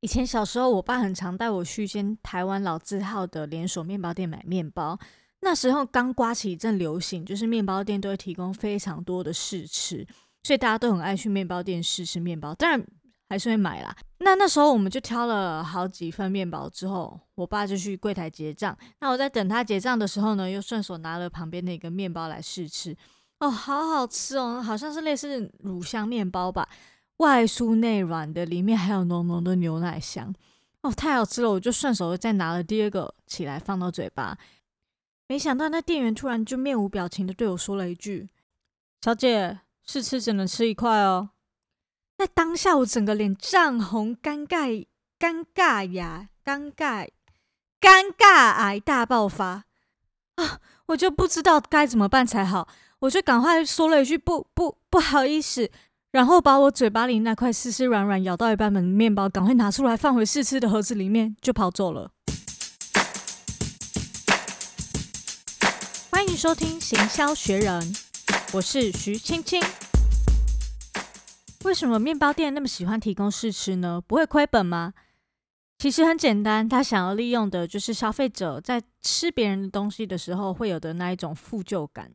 以前小时候，我爸很常带我去一间台湾老字号的连锁面包店买面包。那时候刚刮起一阵流行，就是面包店都会提供非常多的试吃，所以大家都很爱去面包店试吃面包。当然还是会买啦。那那时候我们就挑了好几份面包之后，我爸就去柜台结账。那我在等他结账的时候呢，又顺手拿了旁边的一个面包来试吃。哦，好好吃哦，好像是类似乳香面包吧。外酥内软的，里面还有浓浓的牛奶香，哦，太好吃了！我就顺手再拿了第二个起来放到嘴巴，没想到那店员突然就面无表情的对我说了一句：“小姐，试吃只能吃一块哦。”在当下我整个脸涨红，尴尬，尴尬呀，尴尬，尴尬癌大爆发啊！我就不知道该怎么办才好，我就赶快说了一句：“不不，不好意思。”然后把我嘴巴里那块湿湿软软、咬到一半的面包赶快拿出来，放回试吃的盒子里面，就跑走了。欢迎收听《行销学人》，我是徐青青。为什么面包店那么喜欢提供试吃呢？不会亏本吗？其实很简单，他想要利用的就是消费者在吃别人的东西的时候会有的那一种负疚感，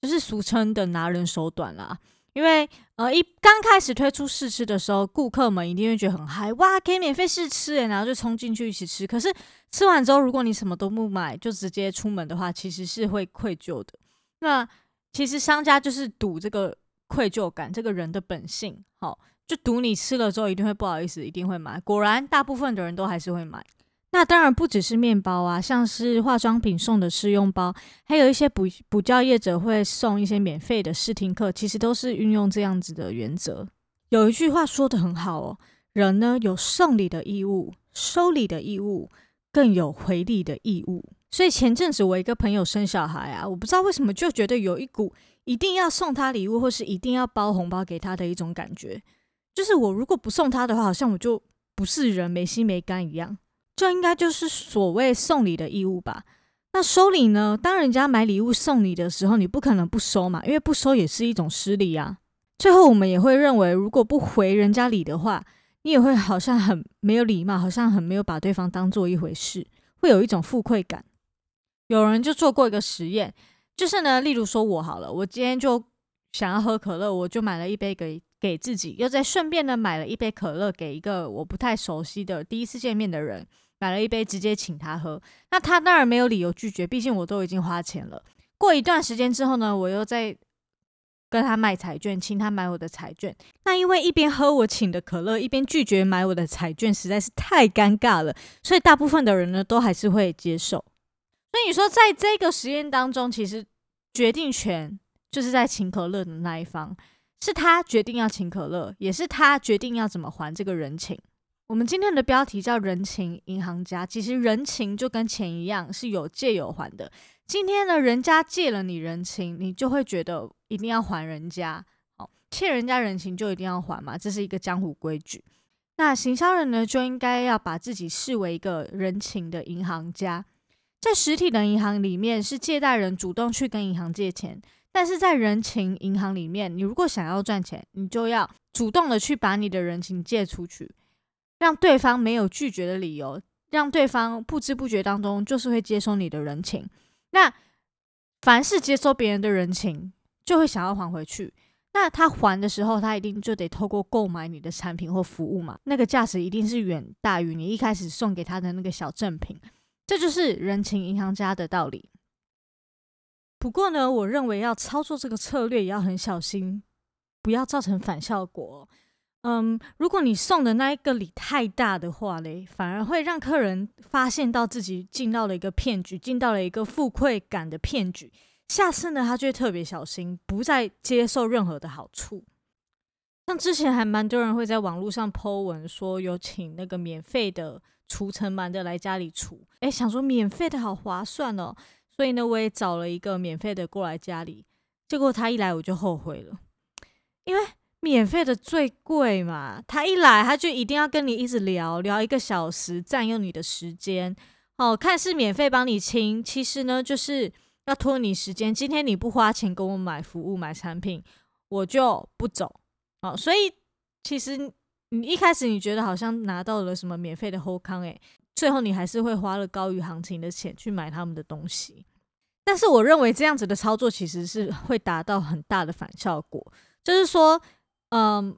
就是俗称的拿人手短啦。因为呃，一刚开始推出试吃的时候，顾客们一定会觉得很嗨，哇，可以免费试吃诶，然后就冲进去一起吃。可是吃完之后，如果你什么都不买，就直接出门的话，其实是会愧疚的。那其实商家就是赌这个愧疚感，这个人的本性，好，就赌你吃了之后一定会不好意思，一定会买。果然，大部分的人都还是会买。那当然不只是面包啊，像是化妆品送的试用包，还有一些补补教业者会送一些免费的试听课，其实都是运用这样子的原则。有一句话说的很好哦，人呢有送礼的义务，收礼的义务，更有回礼的义务。所以前阵子我一个朋友生小孩啊，我不知道为什么就觉得有一股一定要送他礼物，或是一定要包红包给他的一种感觉，就是我如果不送他的话，好像我就不是人，没心没肝一样。这应该就是所谓送礼的义务吧？那收礼呢？当人家买礼物送礼的时候，你不可能不收嘛，因为不收也是一种失礼啊。最后我们也会认为，如果不回人家礼的话，你也会好像很没有礼貌，好像很没有把对方当做一回事，会有一种负愧感。有人就做过一个实验，就是呢，例如说我好了，我今天就想要喝可乐，我就买了一杯给。给自己，又再顺便呢买了一杯可乐，给一个我不太熟悉的第一次见面的人，买了一杯，直接请他喝。那他当然没有理由拒绝，毕竟我都已经花钱了。过一段时间之后呢，我又在跟他卖彩券，请他买我的彩券。那因为一边喝我请的可乐，一边拒绝买我的彩券，实在是太尴尬了，所以大部分的人呢都还是会接受。所以你说，在这个实验当中，其实决定权就是在请可乐的那一方。是他决定要请可乐，也是他决定要怎么还这个人情。我们今天的标题叫“人情银行家”，其实人情就跟钱一样，是有借有还的。今天呢，人家借了你人情，你就会觉得一定要还人家。哦，欠人家人情就一定要还嘛，这是一个江湖规矩。那行销人呢，就应该要把自己视为一个人情的银行家。在实体的银行里面，是借贷人主动去跟银行借钱。但是在人情银行里面，你如果想要赚钱，你就要主动的去把你的人情借出去，让对方没有拒绝的理由，让对方不知不觉当中就是会接收你的人情。那凡是接收别人的人情，就会想要还回去。那他还的时候，他一定就得透过购买你的产品或服务嘛，那个价值一定是远大于你一开始送给他的那个小赠品。这就是人情银行家的道理。不过呢，我认为要操作这个策略也要很小心，不要造成反效果。嗯，如果你送的那一个礼太大的话嘞，反而会让客人发现到自己进到了一个骗局，进到了一个负愧感的骗局。下次呢，他就会特别小心，不再接受任何的好处。像之前还蛮多人会在网络上 po 文说有请那个免费的除尘螨的来家里除，哎，想说免费的好划算哦。所以呢，我也找了一个免费的过来家里，结果他一来我就后悔了，因为免费的最贵嘛，他一来他就一定要跟你一直聊聊一个小时，占用你的时间。哦，看似免费帮你清，其实呢就是要拖你时间。今天你不花钱给我买服务买产品，我就不走。哦，所以其实你一开始你觉得好像拿到了什么免费的好康诶，最后你还是会花了高于行情的钱去买他们的东西。但是我认为这样子的操作其实是会达到很大的反效果，就是说，嗯，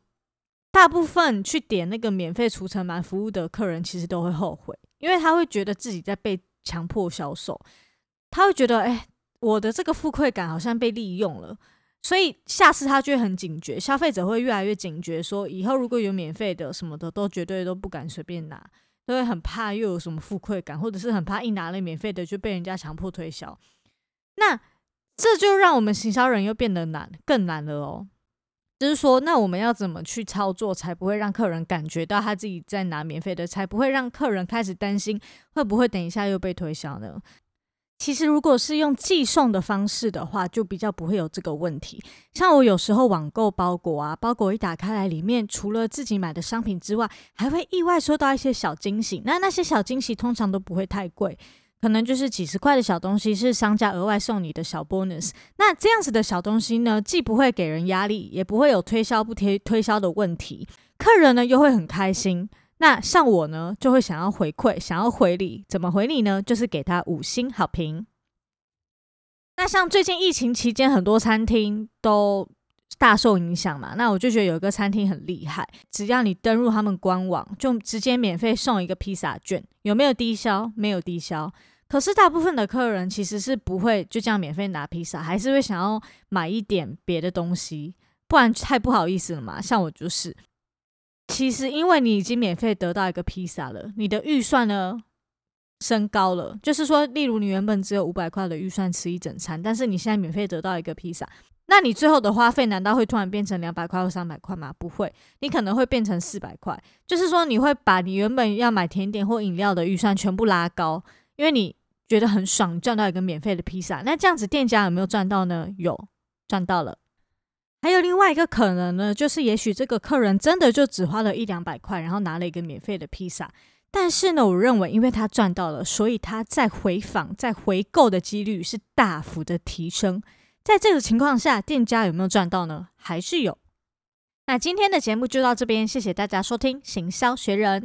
大部分去点那个免费除尘螨服务的客人其实都会后悔，因为他会觉得自己在被强迫销售，他会觉得，哎，我的这个负愧感好像被利用了，所以下次他就会很警觉，消费者会越来越警觉，说以后如果有免费的什么的，都绝对都不敢随便拿，都会很怕又有什么负愧感，或者是很怕一拿了免费的就被人家强迫推销。那这就让我们行销人又变得难，更难了哦。就是说，那我们要怎么去操作，才不会让客人感觉到他自己在拿免费的，才不会让客人开始担心会不会等一下又被推销呢？其实，如果是用寄送的方式的话，就比较不会有这个问题。像我有时候网购包裹啊，包裹一打开来，里面除了自己买的商品之外，还会意外收到一些小惊喜。那那些小惊喜通常都不会太贵。可能就是几十块的小东西，是商家额外送你的小 bonus。那这样子的小东西呢，既不会给人压力，也不会有推销不推推销的问题，客人呢又会很开心。那像我呢，就会想要回馈，想要回礼，怎么回礼呢？就是给他五星好评。那像最近疫情期间，很多餐厅都大受影响嘛，那我就觉得有一个餐厅很厉害，只要你登入他们官网，就直接免费送一个披萨券。有没有低消？没有低消。可是大部分的客人其实是不会就这样免费拿披萨，还是会想要买一点别的东西，不然太不好意思了嘛。像我就是，其实因为你已经免费得到一个披萨了，你的预算呢升高了，就是说，例如你原本只有五百块的预算吃一整餐，但是你现在免费得到一个披萨。那你最后的花费难道会突然变成两百块或三百块吗？不会，你可能会变成四百块。就是说，你会把你原本要买甜点或饮料的预算全部拉高，因为你觉得很爽，赚到一个免费的披萨。那这样子店家有没有赚到呢？有，赚到了。还有另外一个可能呢，就是也许这个客人真的就只花了一两百块，然后拿了一个免费的披萨。但是呢，我认为因为他赚到了，所以他再回访、再回购的几率是大幅的提升。在这种情况下，店家有没有赚到呢？还是有。那今天的节目就到这边，谢谢大家收听《行销学人》。